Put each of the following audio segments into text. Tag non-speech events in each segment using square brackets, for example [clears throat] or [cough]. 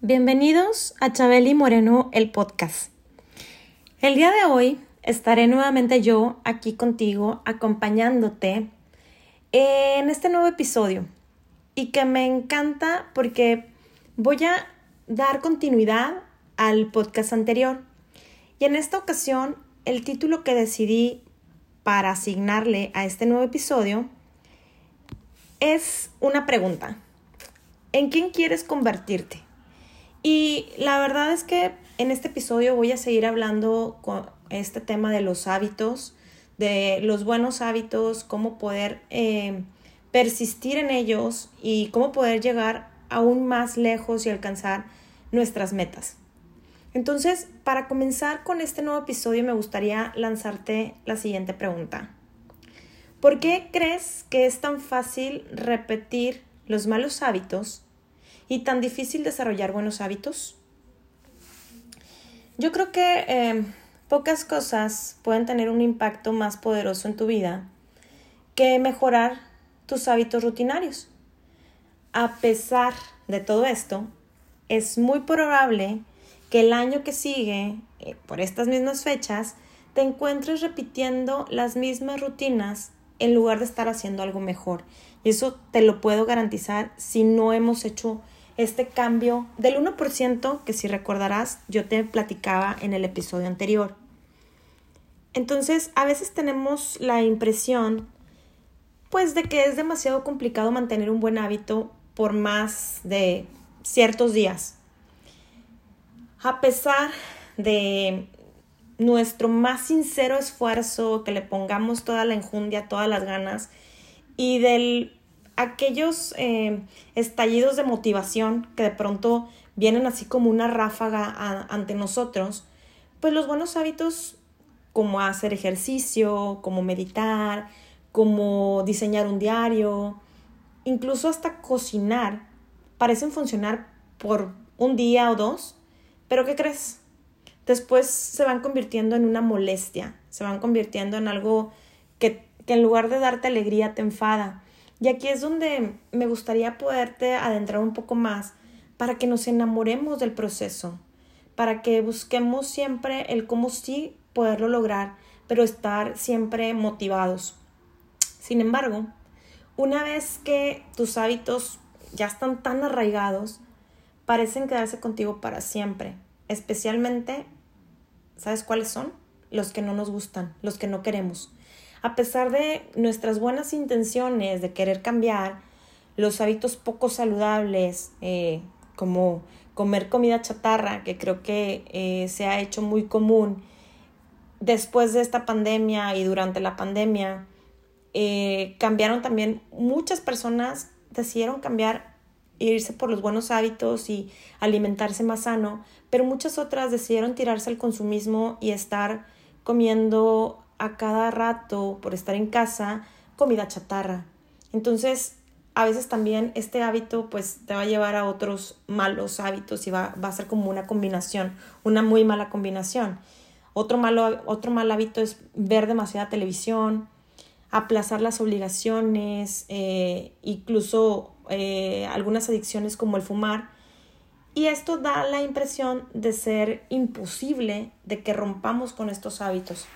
Bienvenidos a Chabeli Moreno, el podcast. El día de hoy estaré nuevamente yo aquí contigo acompañándote en este nuevo episodio y que me encanta porque voy a dar continuidad al podcast anterior. Y en esta ocasión el título que decidí para asignarle a este nuevo episodio es una pregunta. ¿En quién quieres convertirte? Y la verdad es que en este episodio voy a seguir hablando con este tema de los hábitos, de los buenos hábitos, cómo poder eh, persistir en ellos y cómo poder llegar aún más lejos y alcanzar nuestras metas. Entonces, para comenzar con este nuevo episodio, me gustaría lanzarte la siguiente pregunta. ¿Por qué crees que es tan fácil repetir los malos hábitos y tan difícil desarrollar buenos hábitos? Yo creo que eh, pocas cosas pueden tener un impacto más poderoso en tu vida que mejorar tus hábitos rutinarios. A pesar de todo esto, es muy probable que el año que sigue, eh, por estas mismas fechas, te encuentres repitiendo las mismas rutinas en lugar de estar haciendo algo mejor. Y eso te lo puedo garantizar si no hemos hecho este cambio del 1% que si recordarás yo te platicaba en el episodio anterior. Entonces, a veces tenemos la impresión pues de que es demasiado complicado mantener un buen hábito por más de ciertos días. A pesar de nuestro más sincero esfuerzo, que le pongamos toda la enjundia, todas las ganas y del aquellos eh, estallidos de motivación que de pronto vienen así como una ráfaga ante nosotros, pues los buenos hábitos como hacer ejercicio, como meditar, como diseñar un diario, incluso hasta cocinar, parecen funcionar por un día o dos, pero ¿qué crees? Después se van convirtiendo en una molestia, se van convirtiendo en algo que, que en lugar de darte alegría te enfada y aquí es donde me gustaría poderte adentrar un poco más para que nos enamoremos del proceso, para que busquemos siempre el cómo sí poderlo lograr, pero estar siempre motivados. Sin embargo, una vez que tus hábitos ya están tan arraigados, parecen quedarse contigo para siempre, especialmente, ¿sabes cuáles son? Los que no nos gustan, los que no queremos a pesar de nuestras buenas intenciones de querer cambiar los hábitos poco saludables, eh, como comer comida chatarra, que creo que eh, se ha hecho muy común después de esta pandemia y durante la pandemia, eh, cambiaron también, muchas personas decidieron cambiar, irse por los buenos hábitos y alimentarse más sano, pero muchas otras decidieron tirarse al consumismo y estar comiendo a cada rato por estar en casa comida chatarra. Entonces, a veces también este hábito pues te va a llevar a otros malos hábitos y va, a ser como una combinación, una muy mala combinación. Otro, malo, otro mal hábito es ver demasiada televisión, aplazar las obligaciones, eh, incluso eh, algunas adicciones como el fumar. Y esto da la impresión de ser imposible de que rompamos con estos hábitos.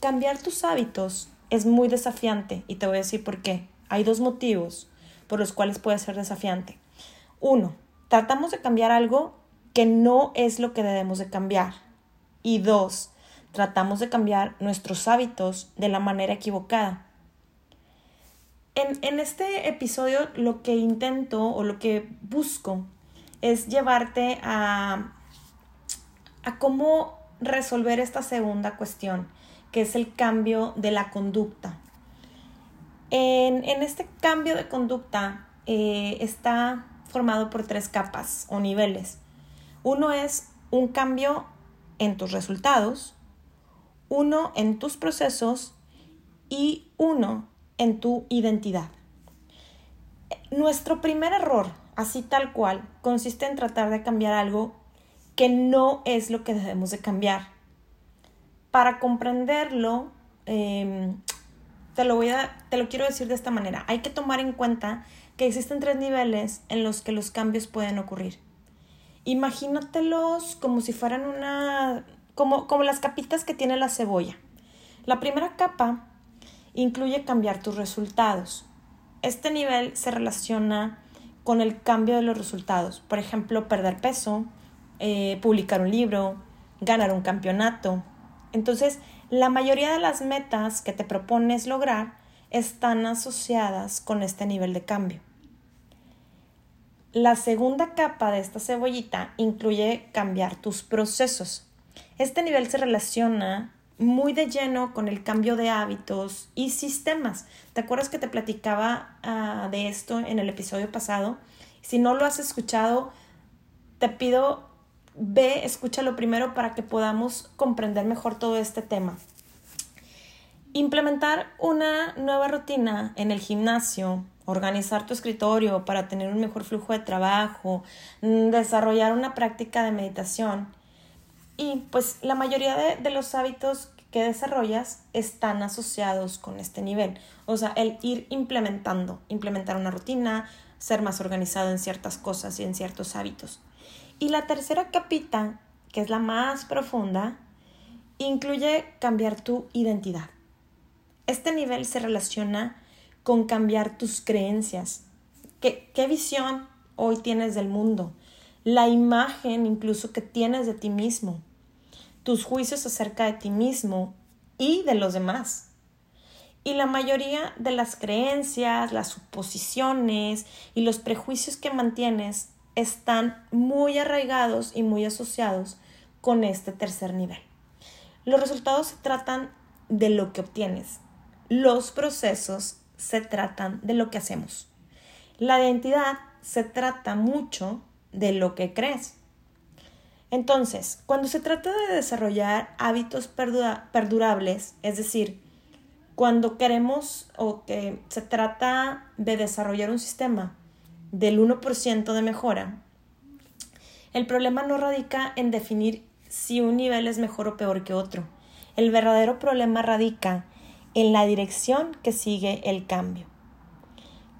Cambiar tus hábitos es muy desafiante y te voy a decir por qué. Hay dos motivos por los cuales puede ser desafiante. Uno, tratamos de cambiar algo que no es lo que debemos de cambiar. Y dos, tratamos de cambiar nuestros hábitos de la manera equivocada. En, en, este episodio lo que intento o lo que busco es llevarte a, a cómo resolver esta segunda cuestión que es el cambio de la conducta. En, este cambio de conducta eh, está formado por tres capas o niveles. Uno es un cambio en tus resultados, uno en tus procesos y uno en tu identidad. Nuestro primer error, así tal cual, consiste en tratar de cambiar algo que no es lo que debemos de cambiar para comprenderlo, em, te, lo voy a, te lo quiero decir de esta manera. Hay que tomar en cuenta que existen tres niveles en los que los cambios pueden ocurrir. Imagínatelos como si fueran una, como, como las capitas que tiene la cebolla. La primera capa incluye cambiar tus resultados. Este nivel se relaciona con el cambio de los resultados. Por ejemplo, perder peso, eh, publicar un libro, ganar un campeonato. Entonces, la mayoría de las metas que te propones lograr están asociadas con este nivel de cambio. La segunda capa de esta cebollita incluye cambiar tus procesos. Este nivel se relaciona muy de lleno con el cambio de hábitos y sistemas. ¿Te acuerdas que te platicaba ah, de esto en el episodio pasado? Si no lo has escuchado, te pido ve, escúchalo primero para que podamos comprender mejor todo este tema. Implementar una nueva rutina en el gimnasio, organizar tu escritorio para tener un mejor flujo de trabajo, mm, desarrollar una práctica de meditación. Y pues la mayoría de, de los hábitos que desarrollas están asociados con este nivel. O sea, el ir implementando, implementar una rutina, ser más organizado en ciertas cosas y en ciertos hábitos. Y la tercera capita, que es la más profunda, incluye cambiar tu identidad. Este nivel se relaciona con cambiar tus creencias. ¿Qué, qué visión hoy tienes del mundo? La imagen incluso que tienes de ti mismo. Tus juicios acerca de ti mismo y de los demás. Y la mayoría de las creencias, las suposiciones y los prejuicios que mantienes están muy arraigados y muy asociados con este tercer nivel. Los resultados se tratan de lo que obtienes. Los procesos se tratan de lo que hacemos. La identidad se trata mucho de lo que crees. Entonces, cuando se trata de desarrollar hábitos perdurables, es decir, cuando queremos o que se trata de desarrollar un sistema del 1% de mejora, el problema no radica en definir si un nivel es mejor o peor que otro. El verdadero problema radica en la dirección que sigue el cambio.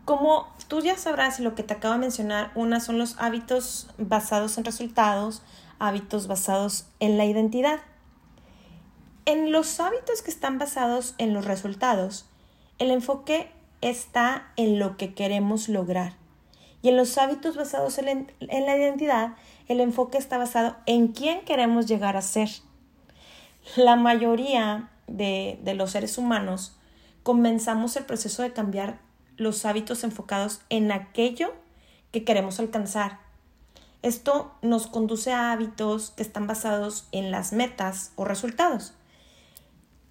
Como tú ya sabrás lo que te acabo de mencionar, una son los hábitos basados en resultados, hábitos basados en la identidad. En los hábitos que están basados en los resultados, el enfoque está en lo que queremos lograr y en los hábitos basados en, la identidad, el enfoque está basado en quién queremos llegar a ser. La mayoría de, de los seres humanos comenzamos el proceso de cambiar los hábitos enfocados en aquello que queremos alcanzar. Esto nos conduce a hábitos que están basados en las metas o resultados.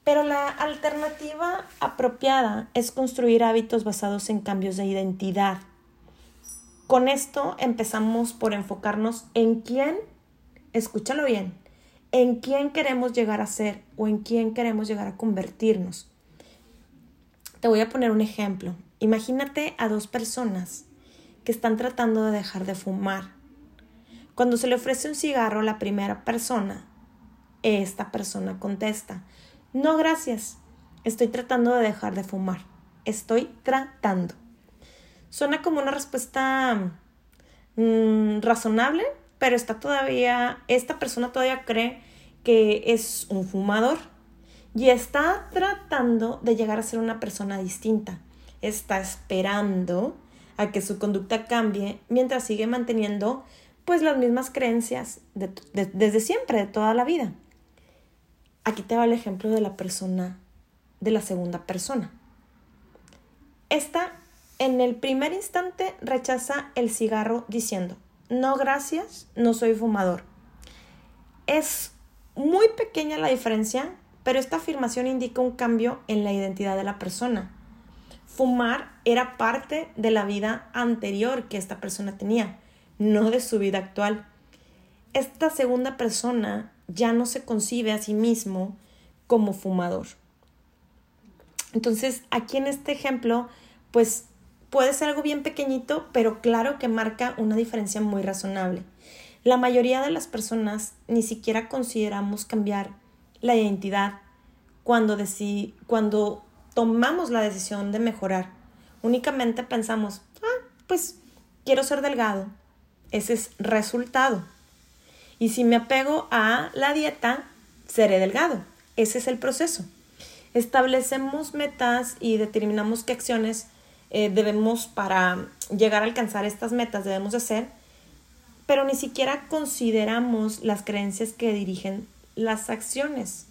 Pero la alternativa apropiada es construir hábitos basados en cambios de identidad, con esto empezamos por enfocarnos en quién, escúchalo bien, en quién queremos llegar a ser o en quién queremos llegar a convertirnos. Te voy a poner un ejemplo. Imagínate a dos personas que están tratando de dejar de fumar. Cuando se le ofrece un cigarro a la primera persona, esta persona contesta, no gracias, estoy tratando de dejar de fumar. Estoy tratando. Suena como una respuesta mm, razonable, pero está todavía, esta persona todavía cree que es un fumador y está tratando de llegar a ser una persona distinta. Está esperando a que su conducta cambie mientras sigue manteniendo pues las mismas creencias desde siempre, de toda la vida. Aquí te va el ejemplo de la persona, de la segunda persona. Esta en el primer instante rechaza el cigarro diciendo, no gracias, no soy fumador. Es muy pequeña la diferencia, pero esta afirmación indica un cambio en la identidad de la persona. Fumar era parte de la vida anterior que esta persona tenía, no de su vida actual. Esta segunda persona ya no se concibe a sí mismo como fumador. Entonces, aquí en este ejemplo, pues Puede ser algo bien pequeñito, pero claro que marca una diferencia muy razonable. La mayoría de las personas ni siquiera consideramos cambiar la identidad cuando, cuando tomamos la decisión de mejorar. Únicamente pensamos, ah, pues quiero ser delgado. Ese es resultado. Y si me apego a la dieta, seré delgado. Ese es el proceso. Establecemos metas y determinamos qué acciones eh, debemos para llegar a alcanzar estas metas debemos de hacer, pero ni siquiera consideramos las creencias que dirigen las acciones.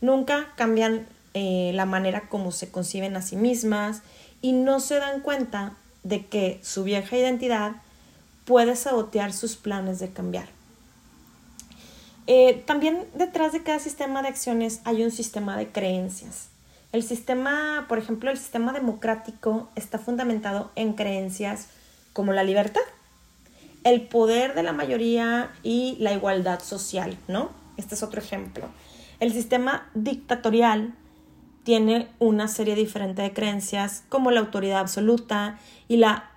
Nunca cambian eh, la manera como se conciben a sí mismas y no se dan cuenta de que su vieja identidad puede sabotear sus planes de cambiar. Eh, también detrás de cada sistema de acciones hay un sistema de creencias. El sistema, por ejemplo, el sistema democrático está fundamentado en creencias como la libertad, el poder de la mayoría y la igualdad social, ¿no? Este es otro ejemplo. El sistema dictatorial tiene una serie diferente de creencias como la autoridad absoluta y la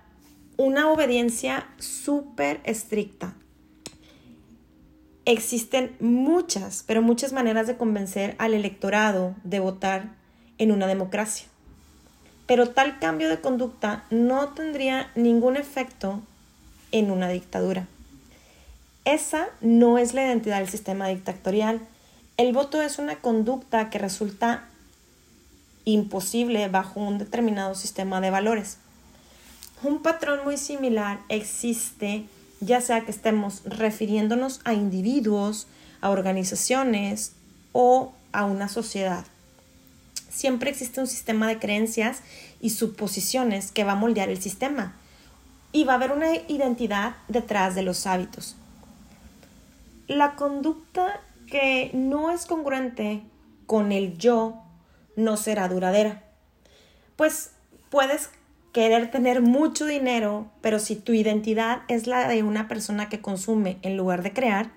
una obediencia súper estricta. Existen muchas, pero muchas maneras de convencer al electorado de votar en una democracia. Pero tal cambio de conducta no tendría ningún efecto en una dictadura. Esa no es la identidad del sistema dictatorial. El voto es una conducta que resulta imposible bajo un determinado sistema de valores. Un patrón muy similar existe ya sea que estemos refiriéndonos a individuos, a organizaciones o a una sociedad. Siempre existe un sistema de creencias y suposiciones que va a moldear el sistema y va a haber una identidad detrás de los hábitos. La conducta que no es congruente con el yo no será duradera. Pues puedes querer tener mucho dinero, pero si tu identidad es la de una persona que consume en lugar de crear,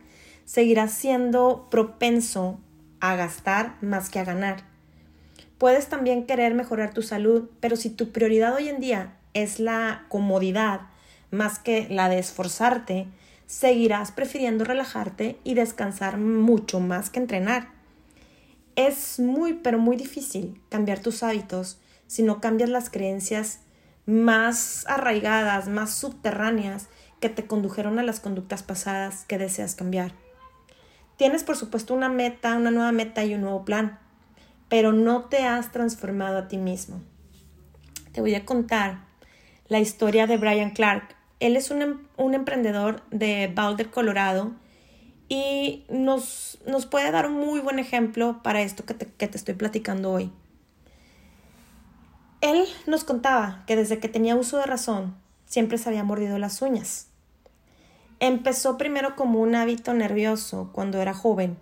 seguirás siendo propenso a gastar más que a ganar. Puedes también querer mejorar tu salud, pero si tu prioridad hoy en día es la comodidad más que la de esforzarte, seguirás prefiriendo relajarte y descansar mucho más que entrenar. Es muy, pero muy difícil cambiar tus hábitos si no cambias las creencias más arraigadas, más subterráneas que te condujeron a las conductas pasadas que deseas cambiar. Tienes por supuesto una meta, una nueva meta y un nuevo plan, pero no te has transformado a ti mismo. Te voy a contar la historia de Brian Clark. Él es un, em, emprendedor de Boulder, Colorado, y nos, nos, puede dar un muy buen ejemplo para esto que te estoy platicando hoy. Él nos contaba que desde que tenía uso de razón siempre se había mordido las uñas. Empezó primero como un hábito nervioso cuando era joven,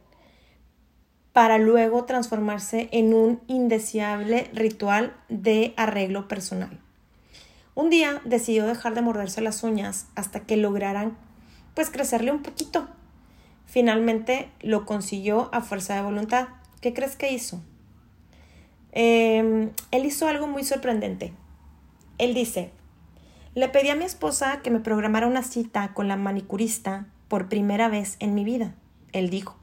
para luego transformarse en un indeseable ritual de arreglo personal. Un día decidió dejar de morderse las uñas hasta que lograran pues crecerle un poquito. Finalmente lo consiguió a fuerza de voluntad. ¿Qué crees que hizo? Em, él hizo algo muy sorprendente. Él dice, le pedí a mi esposa que me programara una cita con la manicurista por primera vez en mi vida. Él dijo,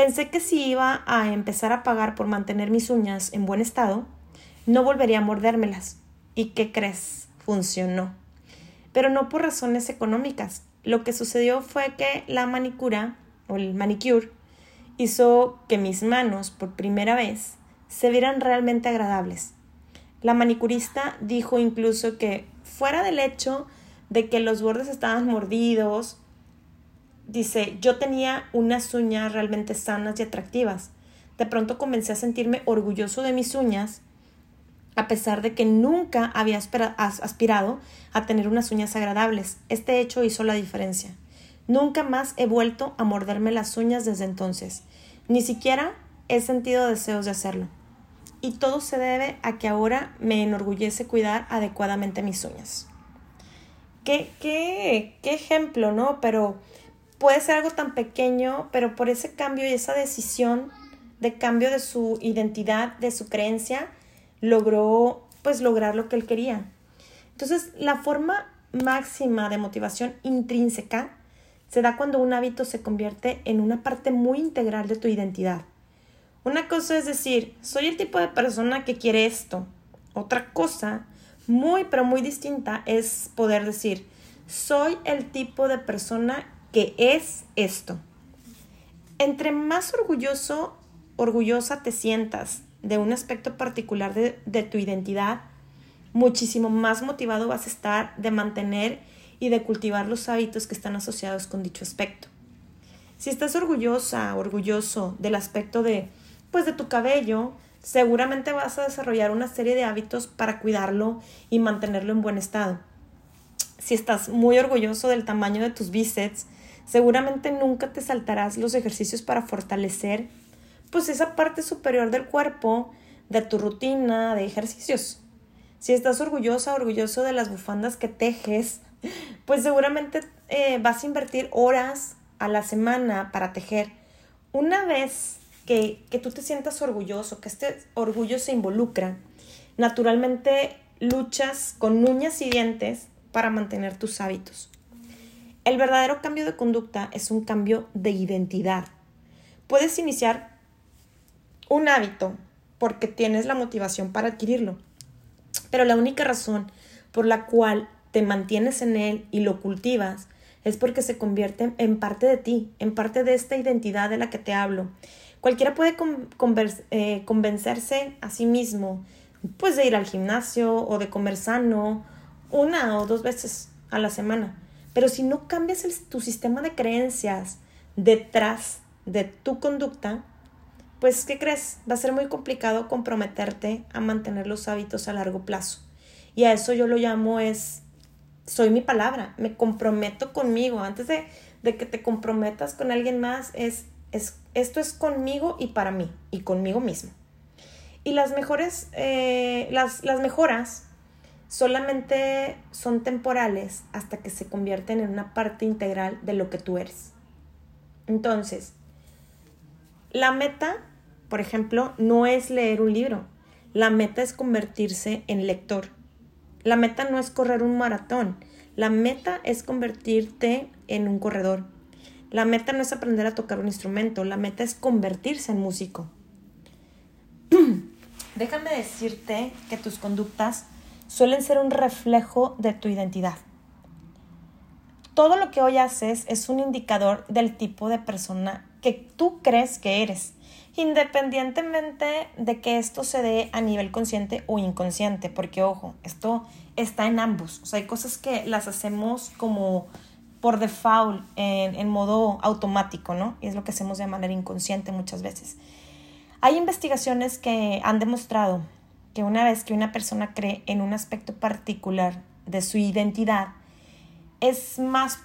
pensé que si iba a empezar a pagar por mantener mis uñas en buen estado, no volvería a mordérmelas. ¿Y qué crees? Funcionó. Pero no por razones económicas. Lo que sucedió fue que la manicura o el manicure hizo que mis manos por primera vez se vieran realmente agradables. La manicurista dijo incluso que fuera del hecho de que los bordes estaban mordidos, dice, yo tenía unas uñas realmente sanas y atractivas. De pronto comencé a sentirme orgulloso de mis uñas, a pesar de que nunca había aspirado a tener unas uñas agradables. Este hecho hizo la diferencia. Nunca más he vuelto a morderme las uñas desde entonces. Ni siquiera he sentido deseos de hacerlo y todo se debe a que ahora me enorgullece cuidar adecuadamente mis uñas. Qué, qué, qué ejemplo, ¿no? Pero puede ser algo tan pequeño, pero por ese cambio y esa decisión de cambio de su identidad, de su creencia, logró pues lograr lo que él quería. Entonces, la forma máxima de motivación intrínseca se da cuando un hábito se convierte en una parte muy integral de tu identidad. Una cosa es decir, soy el tipo de persona que quiere esto. Otra cosa, muy pero muy distinta, es poder decir, soy el tipo de persona que es esto. Entre más orgulloso, orgullosa te sientas de un aspecto particular de, de tu identidad, muchísimo más motivado vas a estar de mantener y de cultivar los hábitos que están asociados con dicho aspecto. Si estás orgullosa, orgulloso del aspecto de, pues de tu cabello, seguramente vas a desarrollar una serie de hábitos para cuidarlo y mantenerlo en buen estado. Si estás muy orgulloso del tamaño de tus bíceps, seguramente nunca te saltarás los ejercicios para fortalecer pues esa parte superior del cuerpo de tu rutina de ejercicios. Si estás orgullosa, orgulloso de las bufandas que tejes, [laughs] pues seguramente eh, vas a invertir horas a la semana para tejer. Una vez que, que tú te sientas orgulloso, que este orgullo se involucra, naturalmente luchas con uñas y dientes para mantener tus hábitos. El verdadero cambio de conducta es un cambio de identidad. Puedes iniciar un hábito porque tienes la motivación para adquirirlo pero la única razón por la cual te mantienes en él y lo cultivas es porque se convierte en parte de ti, en parte de esta identidad de la que te hablo. Cualquiera puede eh, convencerse a sí mismo, pues de ir al gimnasio o de comer sano una o dos veces a la semana. Pero si no cambias tu sistema de creencias detrás de tu conducta, pues, ¿qué crees? Va a ser muy complicado comprometerte a mantener los hábitos a largo plazo. Y a eso yo lo llamo es, soy mi palabra, me comprometo conmigo. Antes de, que te comprometas con alguien más, es, es, esto es conmigo y para mí, y conmigo mismo. Y las mejores, eh, las, las mejoras solamente son temporales hasta que se convierten en una parte integral de lo que tú eres. Entonces, la meta por ejemplo, no es leer un libro. La meta es convertirse en lector. La meta no es correr un maratón. La meta es convertirte en un corredor. La meta no es aprender a tocar un instrumento. La meta es convertirse en músico. [clears throat] Déjame decirte que tus conductas suelen ser un reflejo de tu identidad. Todo lo que hoy haces es un indicador del tipo de persona que tú crees que eres independientemente de que esto se dé a nivel consciente o inconsciente, porque ojo, esto está en ambos. O sea, hay cosas que las hacemos como por default, en, en modo automático, ¿no? Y es lo que hacemos de manera inconsciente muchas veces. Hay investigaciones que han demostrado que una vez que una persona cree en un aspecto particular de su identidad, es más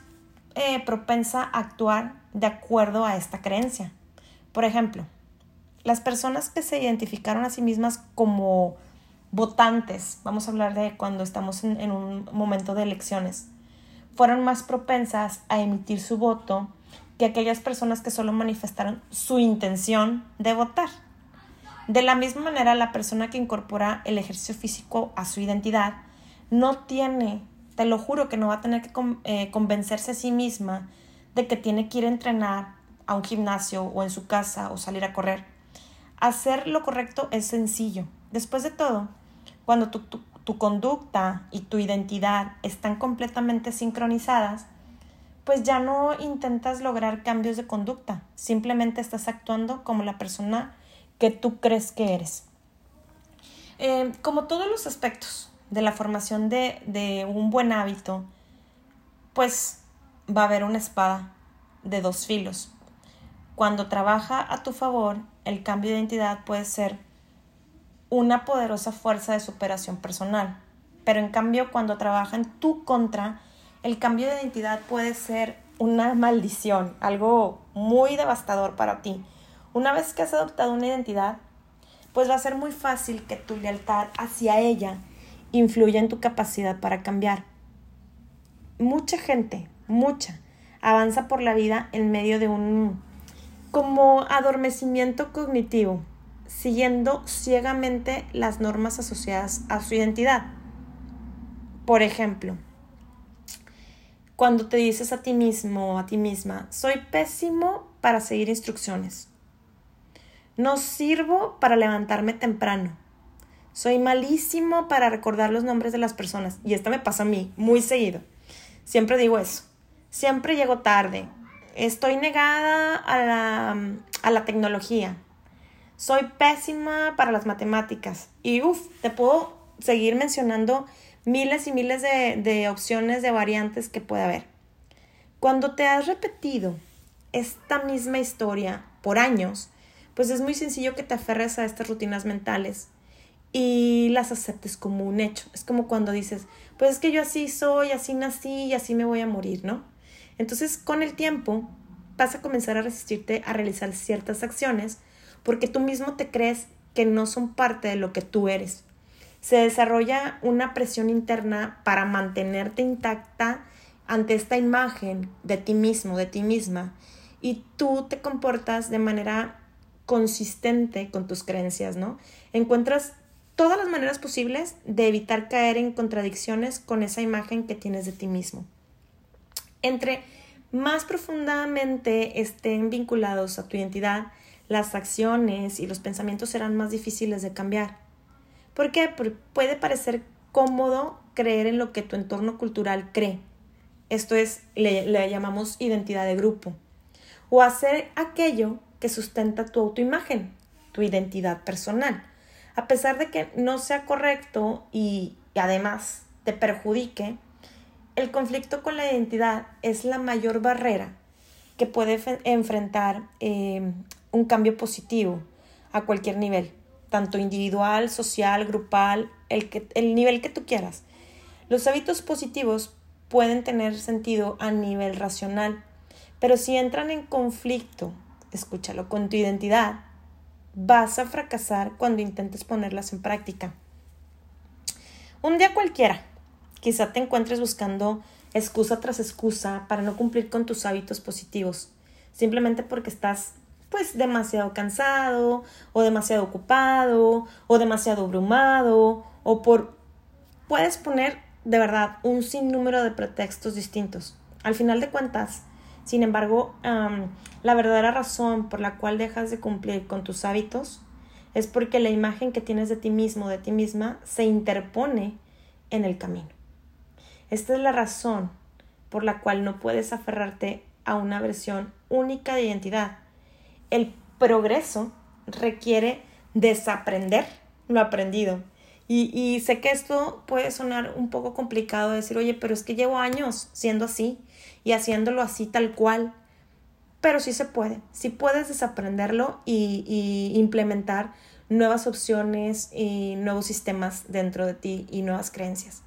eh, propensa a actuar de acuerdo a esta creencia. Por ejemplo, las personas que se identificaron a sí mismas como votantes, vamos a hablar de cuando estamos en, un momento de elecciones, fueron más propensas a emitir su voto que aquellas personas que solo manifestaron su intención de votar. De la misma manera, la persona que incorpora el ejercicio físico a su identidad no tiene, te lo juro que no va a tener que eh, convencerse a sí misma de que tiene que ir a entrenar a un gimnasio o en su casa o salir a correr hacer lo correcto es sencillo. Después de todo, cuando tu, conducta y tu identidad están completamente sincronizadas, pues ya no intentas lograr cambios de conducta, simplemente estás actuando como la persona que tú crees que eres. Eh, como todos los aspectos de la formación de, de un buen hábito, pues va a haber una espada de dos filos. Cuando trabaja a tu favor, el cambio de identidad puede ser una poderosa fuerza de superación personal. Pero en cambio, cuando trabaja en tu contra, el cambio de identidad puede ser una maldición, algo muy devastador para ti. Una vez que has adoptado una identidad, pues va a ser muy fácil que tu lealtad hacia ella influya en tu capacidad para cambiar. Mucha gente, mucha, avanza por la vida en medio de un como adormecimiento cognitivo, siguiendo ciegamente las normas asociadas a su identidad. Por ejemplo, cuando te dices a ti mismo o a ti misma, soy pésimo para seguir instrucciones. No sirvo para levantarme temprano. Soy malísimo para recordar los nombres de las personas. Y esto me pasa a mí muy seguido. Siempre digo eso. siempre llego tarde, estoy negada a la, a la tecnología, soy pésima para las matemáticas y uff, te puedo seguir mencionando miles y miles de, de opciones, de variantes que puede haber. Cuando te has repetido esta misma historia por años, pues es muy sencillo que te aferres a estas rutinas mentales y las aceptes como un hecho. Es como cuando dices, pues es que yo así soy, así nací y así me voy a morir, ¿no? Entonces, con el tiempo, vas a comenzar a resistirte a realizar ciertas acciones porque tú mismo te crees que no son parte de lo que tú eres. Se desarrolla una presión interna para mantenerte intacta ante esta imagen de ti mismo, de ti misma, y tú te comportas de manera consistente con tus creencias, ¿no? Encuentras todas las maneras posibles de evitar caer en contradicciones con esa imagen que tienes de ti mismo. Entre más profundamente estén vinculados a tu identidad, las acciones y los pensamientos serán más difíciles de cambiar. ¿Por qué? Porque puede parecer cómodo creer en lo que tu entorno cultural cree. Esto es, le, le llamamos identidad de grupo. O hacer aquello sustenta tu autoimagen, tu identidad personal. A pesar de que no sea correcto y, además te perjudique, el conflicto con la identidad es la mayor barrera que puede enfrentar eh, un cambio positivo a cualquier nivel, tanto individual, social, grupal, el, que, el nivel que tú quieras. Los hábitos positivos pueden tener sentido a nivel racional, pero si entran en conflicto, escúchalo, con tu identidad, vas a fracasar cuando intentes ponerlas en práctica. Un día cualquiera, quizá te encuentres buscando excusa tras excusa para no cumplir con tus hábitos positivos, simplemente porque estás pues demasiado cansado o demasiado ocupado o demasiado abrumado o por puedes poner de verdad un sinnúmero de pretextos distintos. Al final de cuentas, sin embargo, la verdadera razón por la cual dejas de cumplir con tus hábitos es porque la imagen que tienes de ti mismo, de ti misma, se interpone en el camino. Esta es la razón por la cual no puedes aferrarte a una versión única de identidad. El progreso requiere desaprender lo aprendido y, sé que esto puede sonar un poco complicado decir, oye, pero es que llevo años siendo así y haciéndolo así tal cual. Pero sí se puede, sí puedes desaprenderlo y, y implementar nuevas opciones y nuevos sistemas dentro de ti y nuevas creencias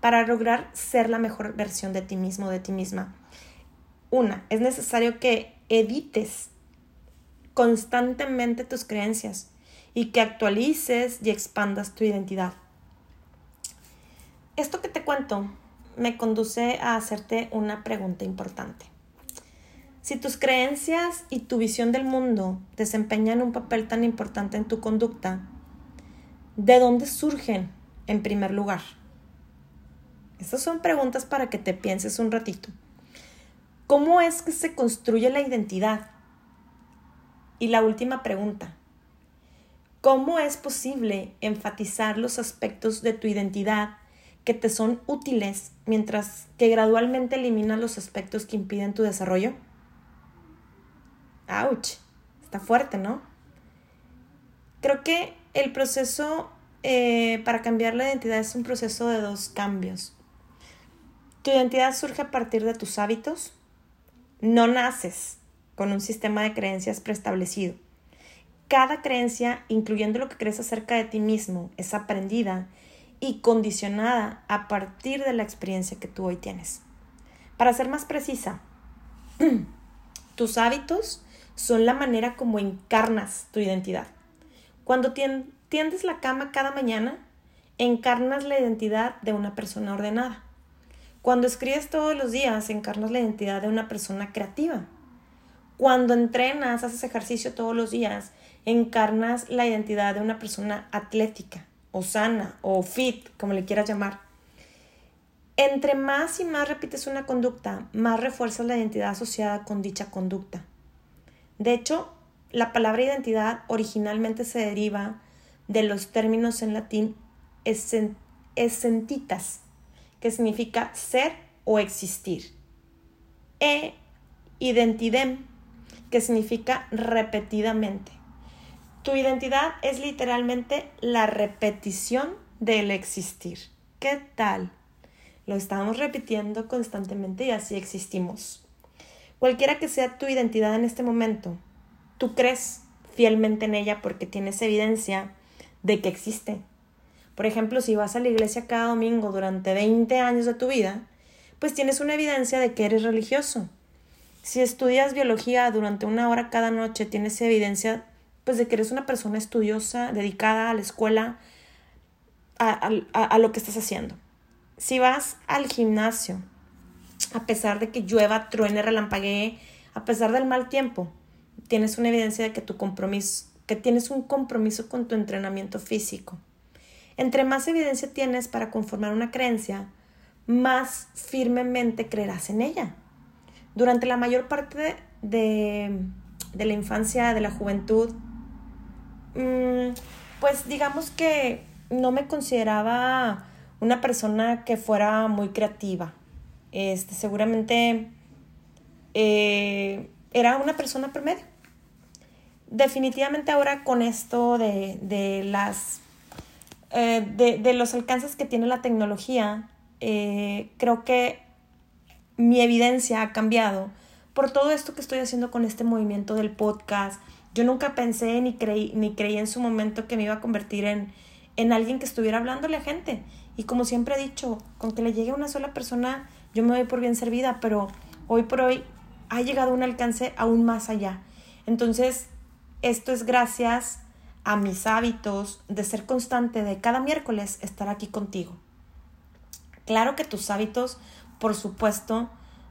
para lograr ser la mejor versión de ti mismo, de ti misma. Una, es necesario que edites constantemente tus creencias y que actualices y expandas tu identidad. Esto que te cuento me conduce a hacerte una pregunta importante. Si tus creencias y tu visión del mundo desempeñan un papel tan importante en tu conducta, ¿de dónde surgen en primer lugar? Estas son preguntas para que te pienses un ratito. ¿Cómo es que se construye la identidad? Y la última pregunta, ¿Cómo es posible enfatizar los aspectos de tu identidad que te son útiles mientras que gradualmente eliminas los aspectos que impiden tu desarrollo? ¡Auch! Está fuerte, ¿no? Creo que el proceso eh, para cambiar la identidad es un proceso de dos cambios. Tu identidad surge a partir de tus hábitos. No naces con un sistema de creencias preestablecido cada creencia, incluyendo lo que crees acerca de ti mismo, es aprendida y condicionada a partir de la experiencia que tú hoy tienes. Para ser más precisa, [clears throat] tus hábitos son la manera como encarnas tu identidad. Cuando tiendes la cama cada mañana, encarnas la identidad de una persona ordenada. Cuando escribes todos los días, encarnas la identidad de una persona creativa. Cuando entrenas, haces ejercicio todos los días, encarnas la identidad de una persona atlética o sana o fit, como le quieras llamar. Entre más y más repites una conducta, más refuerzas la identidad asociada con dicha conducta. De hecho, la palabra identidad originalmente se deriva de los términos en latín esentitas, que significa ser o existir. e identidem, que significa repetidamente. Tu identidad es literalmente la repetición del existir. ¿Qué tal? Lo estamos repitiendo constantemente y así existimos. Cualquiera que sea tu identidad en este momento, tú crees fielmente en ella porque tienes evidencia de que existe. Por ejemplo, si vas a la iglesia cada domingo durante 20 años de tu vida, pues tienes una evidencia de que eres religioso. Si estudias biología durante una hora cada noche, tienes evidencia pues de que eres una persona estudiosa, dedicada a la escuela, a, lo que estás haciendo. Si vas al gimnasio, a pesar de que llueva, truene, relampaguee, a pesar del mal tiempo, tienes una evidencia de que tu compromiso, que tienes un compromiso con tu entrenamiento físico. Entre más evidencia tienes para conformar una creencia, más firmemente creerás en ella. Durante la mayor parte de, de la infancia, de la juventud, pues digamos que no me consideraba una persona que fuera muy creativa. Este, seguramente eh, era una persona promedio. Definitivamente ahora con esto de, las eh, de, los alcances que tiene la tecnología, eh, creo que mi evidencia ha cambiado por todo esto que estoy haciendo con este movimiento del podcast, yo nunca pensé ni creí, ni creí en su momento que me iba a convertir en, en alguien que estuviera hablándole a gente. Y como siempre he dicho, con que le llegue a una sola persona, yo me doy por bien servida, pero hoy por hoy ha llegado un alcance aún más allá. Entonces, esto es gracias a mis hábitos de ser constante, de cada miércoles estar aquí contigo. Claro que tus hábitos, por supuesto,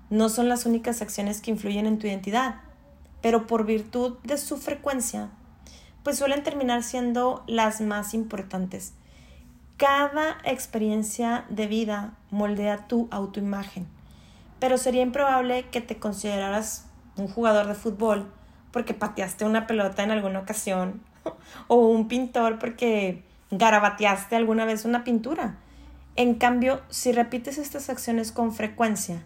no son las únicas acciones que influyen en tu identidad pero por virtud de su frecuencia, pues suelen terminar siendo las más importantes. Cada experiencia de vida moldea tu autoimagen, pero sería improbable que te consideraras un jugador de fútbol porque pateaste una pelota en alguna ocasión [laughs] o un pintor porque garabateaste alguna vez una pintura. En cambio, si repites estas acciones con frecuencia,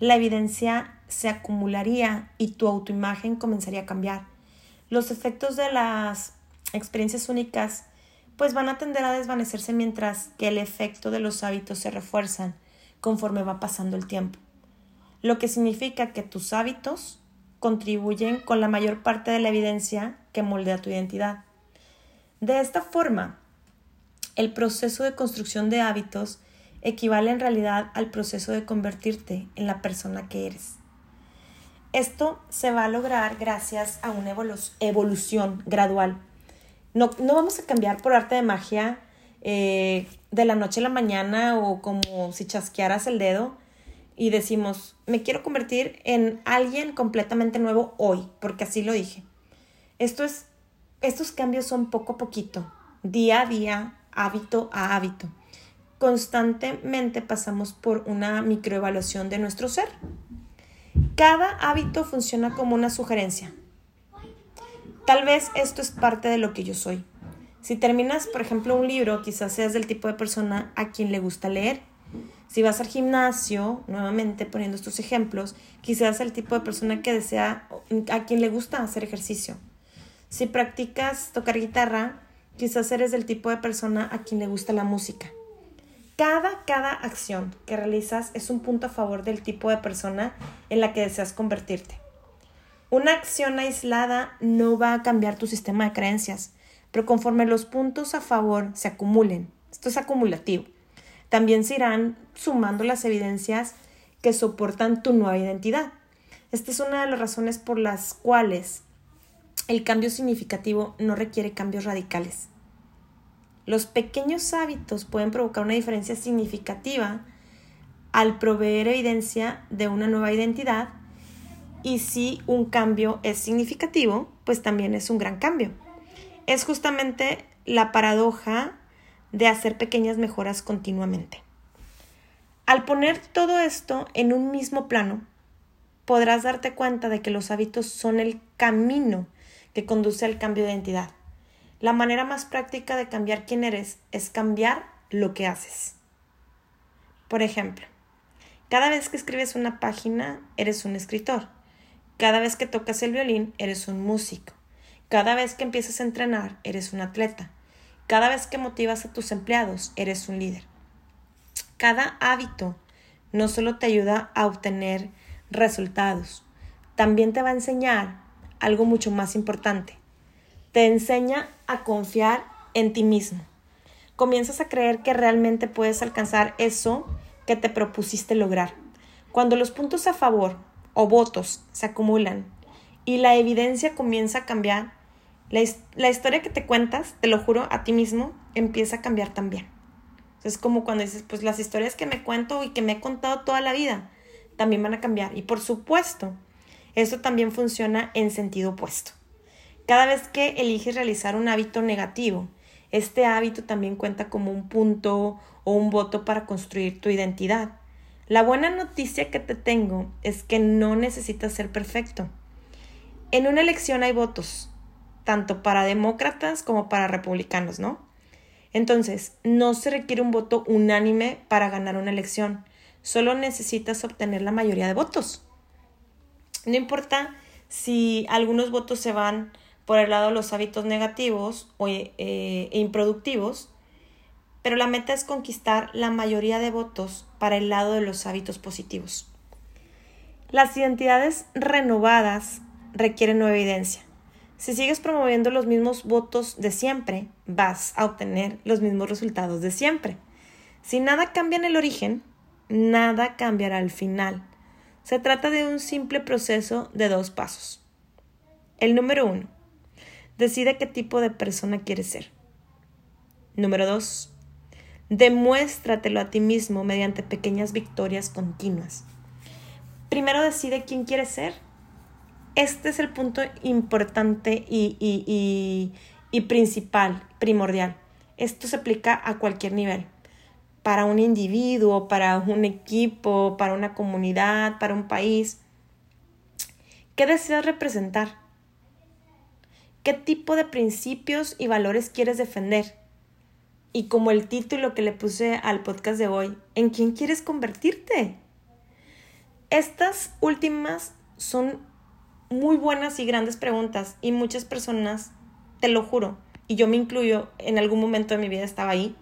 la evidencia se acumularía y tu autoimagen comenzaría a cambiar. Los efectos de las experiencias únicas pues van a tender a desvanecerse mientras que el efecto de los hábitos se refuerzan conforme va pasando el tiempo. Lo que significa que tus hábitos contribuyen con la mayor parte de la evidencia que moldea tu identidad. De esta forma, el proceso de construcción de hábitos equivale en realidad al proceso de convertirte en la persona que eres. Esto se va a lograr gracias a una evolución gradual. No, vamos a cambiar por arte de magia eh, de la noche a la mañana o como si chasquearas el dedo y decimos, me quiero convertir en alguien completamente nuevo hoy, porque así lo dije. Esto es, estos cambios son poco a poquito, día a día, hábito a hábito constantemente pasamos por una microevaluación de nuestro ser. Cada hábito funciona como una sugerencia. Tal vez esto es parte de lo que yo soy. Si terminas, por ejemplo, un libro, quizás seas del tipo de persona a quien le gusta leer. Si vas al gimnasio, nuevamente poniendo estos ejemplos, quizás el tipo de persona que desea, a quien le gusta hacer ejercicio. Si practicas tocar guitarra, quizás eres del tipo de persona a quien le gusta la música. Cada, cada acción que realizas es un punto a favor del tipo de persona en la que deseas convertirte. Una acción aislada no va a cambiar tu sistema de creencias, pero conforme los puntos a favor se acumulen, esto es acumulativo, también se irán sumando las evidencias que soportan tu nueva identidad. Esta es una de las razones por las cuales el cambio significativo no requiere cambios radicales. Los pequeños hábitos pueden provocar una diferencia significativa al proveer evidencia de una nueva identidad y si un cambio es significativo, pues también es un gran cambio. Es justamente la paradoja de hacer pequeñas mejoras continuamente. Al poner todo esto en un mismo plano, podrás darte cuenta de que los hábitos son el camino que conduce al cambio de identidad. La manera más práctica de cambiar quién eres es cambiar lo que haces. Por ejemplo, Cada vez que escribes una página, eres un escritor. Cada vez que tocas el violín, eres un músico. Cada vez que empiezas a entrenar, eres un atleta. Cada vez que motivas a tus empleados, eres un líder. Cada hábito no solo te ayuda a obtener resultados, también te va a enseñar algo mucho más importante. Te enseña a confiar en ti mismo. Comienzas a creer que realmente puedes alcanzar eso que te propusiste lograr. Cuando los puntos a favor o votos se acumulan y la evidencia comienza a cambiar, la, historia que te cuentas, te lo juro, a ti mismo, empieza a cambiar también. Es como cuando dices, pues las historias que me cuento y que me he contado toda la vida también van a cambiar. Y por supuesto, eso también funciona en sentido opuesto. Cada vez que eliges realizar un hábito negativo, este hábito también cuenta como un punto o un voto para construir tu identidad. La buena noticia que te tengo es que no necesitas ser perfecto. En una elección hay votos, tanto para demócratas como para republicanos, ¿no? Entonces, no se requiere un voto unánime para ganar una elección, solo necesitas obtener la mayoría de votos. No importa si algunos votos se van por el lado de los hábitos negativos o eh, e improductivos, pero la meta es conquistar la mayoría de votos para el lado de los hábitos positivos. Las identidades renovadas requieren nueva evidencia. Si sigues promoviendo los mismos votos de siempre, vas a obtener los mismos resultados de siempre. Si nada cambia en el origen, nada cambiará al final. Se trata de un simple proceso de dos pasos. El número uno, decide qué tipo de persona quieres ser. Número dos, demuéstratelo a ti mismo mediante pequeñas victorias continuas. Primero decide quién quieres ser este es el punto importante y, principal, primordial. Esto se aplica a cualquier nivel. Para un individuo, para un equipo, para una comunidad, para un país. ¿Qué deseas representar? ¿Qué tipo de principios y valores quieres defender? Y como el título que le puse al podcast de hoy, ¿en quién quieres convertirte? Estas últimas son muy buenas y grandes preguntas y muchas personas, te lo juro, y yo me incluyo, en algún momento de mi vida estaba ahí,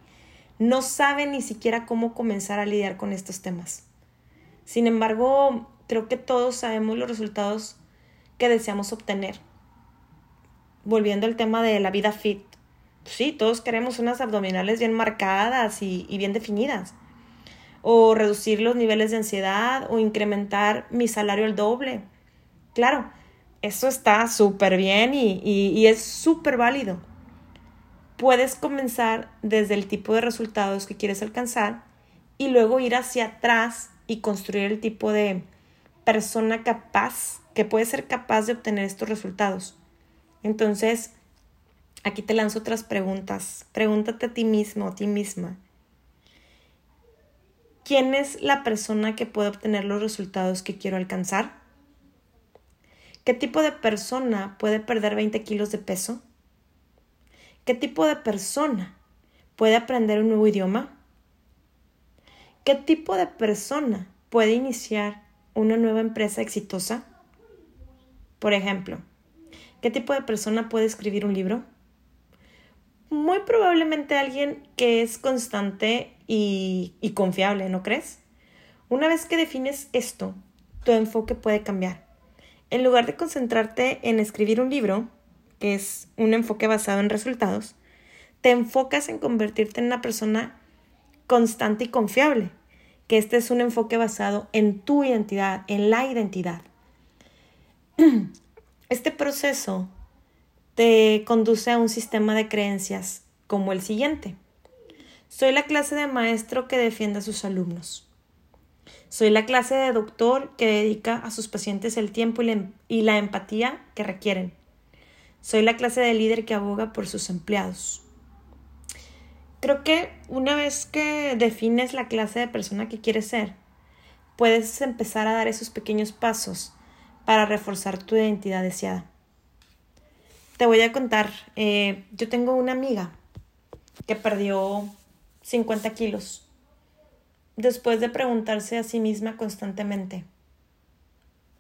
no saben ni siquiera cómo comenzar a lidiar con estos temas. Sin embargo, creo que todos sabemos los resultados que deseamos obtener. Volviendo al tema de la vida fit, sí, todos queremos unas abdominales bien marcadas y, y bien definidas. O reducir los niveles de ansiedad o incrementar mi salario al doble. Claro, eso está súper bien y, es súper válido. Puedes comenzar desde el tipo de resultados que quieres alcanzar y luego ir hacia atrás y construir el tipo de persona capaz, que puede ser capaz de obtener estos resultados. Entonces, aquí te lanzo otras preguntas. Pregúntate a ti mismo, a ti misma. ¿Quién es la persona que puede obtener los resultados que quiero alcanzar? ¿Qué tipo de persona puede perder 20 kilos de peso? ¿Qué tipo de persona puede aprender un nuevo idioma? ¿Qué tipo de persona puede iniciar una nueva empresa exitosa? Por ejemplo, ¿qué tipo de persona puede escribir un libro? Muy probablemente alguien que es constante y, confiable, ¿no crees? Una vez que defines esto, tu enfoque puede cambiar en lugar de concentrarte en escribir un libro, que es un enfoque basado en resultados, te enfocas en convertirte en una persona constante y confiable, que este es un enfoque basado en tu identidad, en la identidad. [clears throat] Este proceso te conduce a un sistema de creencias como el siguiente. Soy la clase de maestro que defiende a sus alumnos. Soy la clase de doctor que dedica a sus pacientes el tiempo y la, empatía que requieren. Soy la clase de líder que aboga por sus empleados. Creo que una vez que defines la clase de persona que quieres ser, puedes empezar a dar esos pequeños pasos para reforzar tu identidad deseada. Te voy a contar, eh, yo tengo una amiga que perdió 50 kilos después de preguntarse a sí misma constantemente.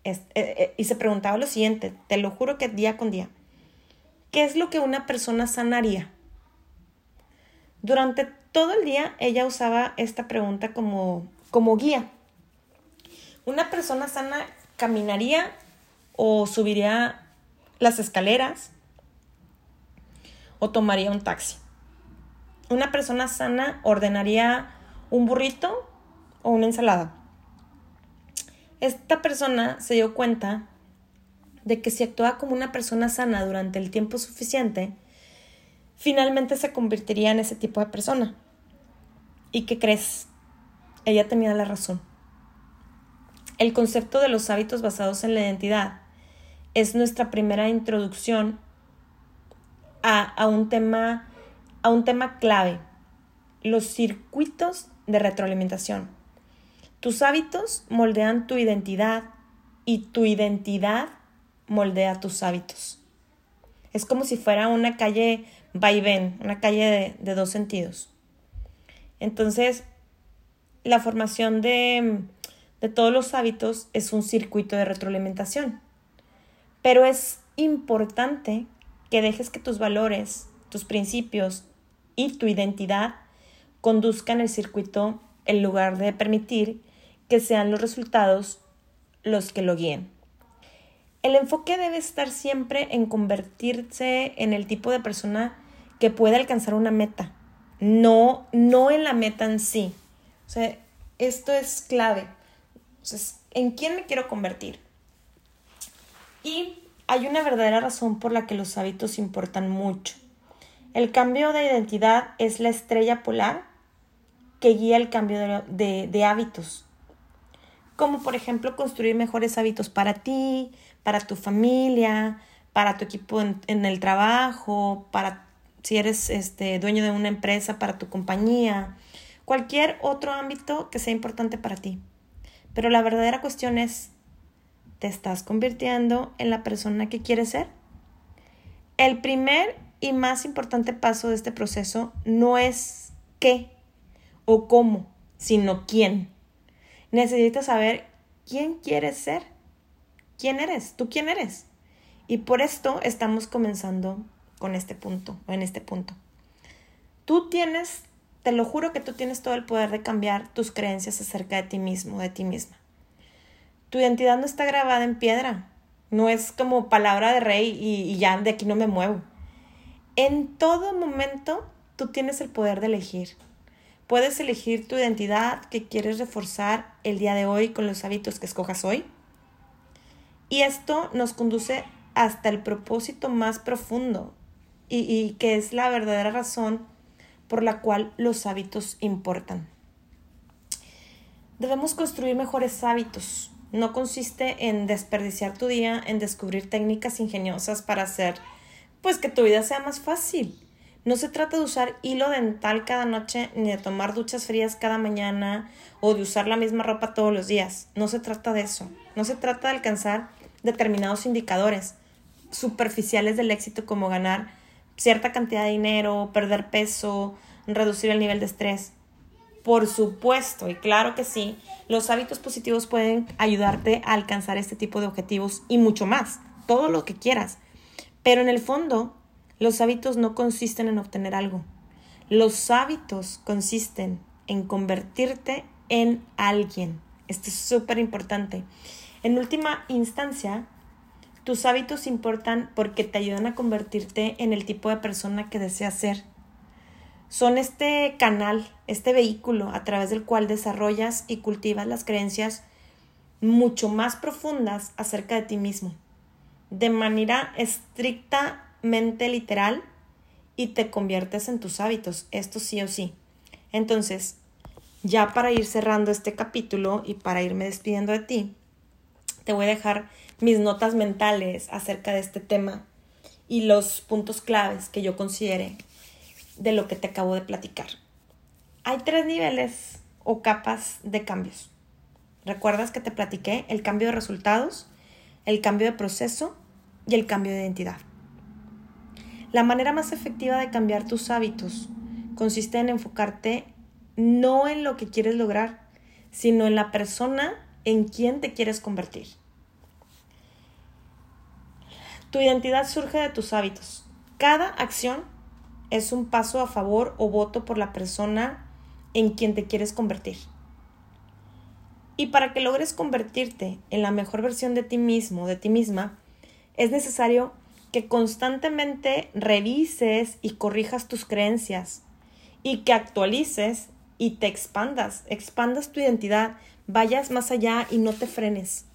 Eh, eh, y se preguntaba lo siguiente, te lo juro que día con día, ¿qué es lo que una persona sanaría? Durante todo el día ella usaba esta pregunta como, como guía. Una persona sana caminaría o subiría las escaleras o tomaría un taxi. Una persona sana ordenaría un burrito o una ensalada. Esta persona se dio cuenta de que si actuaba como una persona sana durante el tiempo suficiente, finalmente se convertiría en ese tipo de persona. ¿Y qué crees? Ella tenía la razón. El concepto de los hábitos basados en la identidad es nuestra primera introducción a, un, tema, a un tema clave, los circuitos de retroalimentación. Tus hábitos moldean tu identidad y tu identidad moldea tus hábitos. Es como si fuera una calle vaivén, una calle de, dos sentidos. Entonces, la formación de, de todos los hábitos es un circuito de retroalimentación. Pero es importante que dejes que tus valores, tus principios y tu identidad conduzcan el circuito en lugar de permitir que sean los resultados los que lo guíen. El enfoque debe estar siempre en convertirse en el tipo de persona que puede alcanzar una meta, no, no en la meta en sí. O sea, esto es clave. ¿En quién me quiero convertir? Y hay una verdadera razón por la que los hábitos importan mucho. El cambio de identidad es la estrella polar que guía el cambio de, hábitos. Como por ejemplo construir mejores hábitos para ti, para tu familia, para tu equipo en, en el trabajo, para si eres este, dueño de una empresa, para tu compañía, cualquier otro ámbito que sea importante para ti. Pero la verdadera cuestión es, ¿te estás convirtiendo en la persona que quieres ser? El primer y más importante paso de este proceso no es qué o cómo, sino quién. Necesitas saber quién quieres ser. ¿Quién eres? ¿Tú quién eres? Y por esto estamos comenzando con este punto o en este punto. Tú tienes, te lo juro que tú tienes todo el poder de cambiar tus creencias acerca de ti mismo, de ti misma. Tu identidad no está grabada en piedra, no es como palabra de rey y, y ya de aquí no me muevo. En todo momento tú tienes el poder de elegir. Puedes elegir tu identidad que quieres reforzar el día de hoy con los hábitos que escojas hoy. Y esto nos conduce hasta el propósito más profundo y, que es la verdadera razón por la cual los hábitos importan. Debemos construir mejores hábitos. No consiste en desperdiciar tu día en descubrir técnicas ingeniosas para hacer pues que tu vida sea más fácil. No se trata de usar hilo dental cada noche ni de tomar duchas frías cada mañana o de usar la misma ropa todos los días. No se trata de eso. No se trata de alcanzar determinados indicadores superficiales del éxito como ganar cierta cantidad de dinero, perder peso, reducir el nivel de estrés. Por supuesto, y claro que sí, los hábitos positivos pueden ayudarte a alcanzar este tipo de objetivos y mucho más, todo lo que quieras. Pero en el fondo, los hábitos no consisten en obtener algo. Los hábitos consisten en convertirte en alguien. Esto es súper importante. En última instancia, tus hábitos importan porque te ayudan a convertirte en el tipo de persona que deseas ser. Son este canal, este vehículo a través del cual desarrollas y cultivas las creencias mucho más profundas acerca de ti mismo, de manera estrictamente literal y te conviertes en tus hábitos, esto sí o sí. Entonces, ya para ir cerrando este capítulo y para irme despidiendo de ti, te voy a dejar mis notas mentales acerca de este tema y los puntos claves que yo considere de lo que te acabo de platicar. Hay tres niveles o capas de cambios. ¿Recuerdas que te platiqué el cambio de resultados, el cambio de proceso y el cambio de identidad? La manera más efectiva de cambiar tus hábitos consiste en enfocarte no en lo que quieres lograr, sino en la persona en quien te quieres convertir. Tu identidad surge de tus hábitos. Cada acción es un paso a favor o voto por la persona en quien te quieres convertir. Y para que logres convertirte en la mejor versión de ti mismo, de ti misma, es necesario que constantemente revises y corrijas tus creencias y que actualices y te expandas, expandas tu identidad, vayas más allá y no te frenes.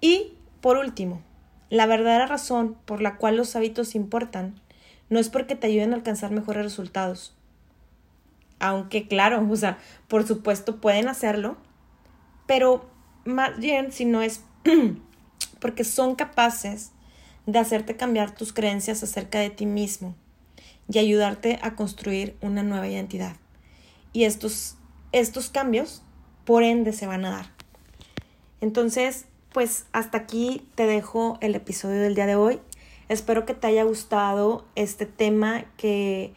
Y por último, la verdadera razón por la cual los hábitos importan no es porque te ayuden a alcanzar mejores resultados. Aunque claro, o sea, por supuesto pueden hacerlo, pero más bien si no es [clears throat] porque son capaces de hacerte cambiar tus creencias acerca de ti mismo y ayudarte a construir una nueva identidad. Y estos, estos cambios, por ende, se van a dar. Entonces, pues hasta aquí te dejo el episodio del día de hoy. Espero que te haya gustado este tema que,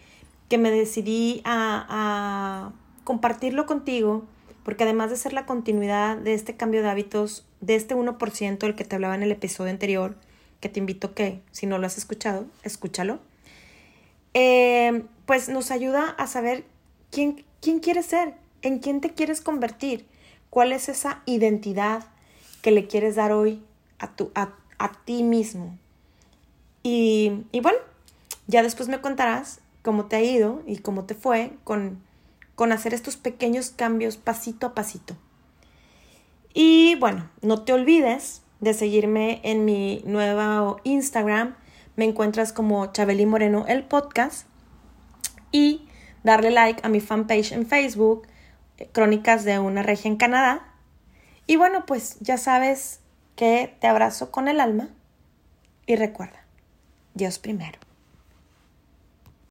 que me decidí a, a compartirlo contigo, porque además de ser la continuidad de este cambio de hábitos, de este 1% del que te hablaba en el episodio anterior, que te invito que, si no lo has escuchado, escúchalo, eh, pues nos ayuda a saber quién, quién quieres ser, en quién te quieres convertir, cuál es esa identidad que le quieres dar hoy a, tu, a, ti mismo. Y, y, bueno, ya después me contarás cómo te ha ido y cómo te fue con, con hacer estos pequeños cambios pasito a pasito. Y bueno, no te olvides de seguirme en mi nuevo Instagram. Me encuentras como Chabeli Moreno el podcast. Y darle like a mi fanpage en Facebook, Crónicas de una regia en Canadá. Y bueno, pues ya sabes que te abrazo con el alma. Y recuerda, Dios primero.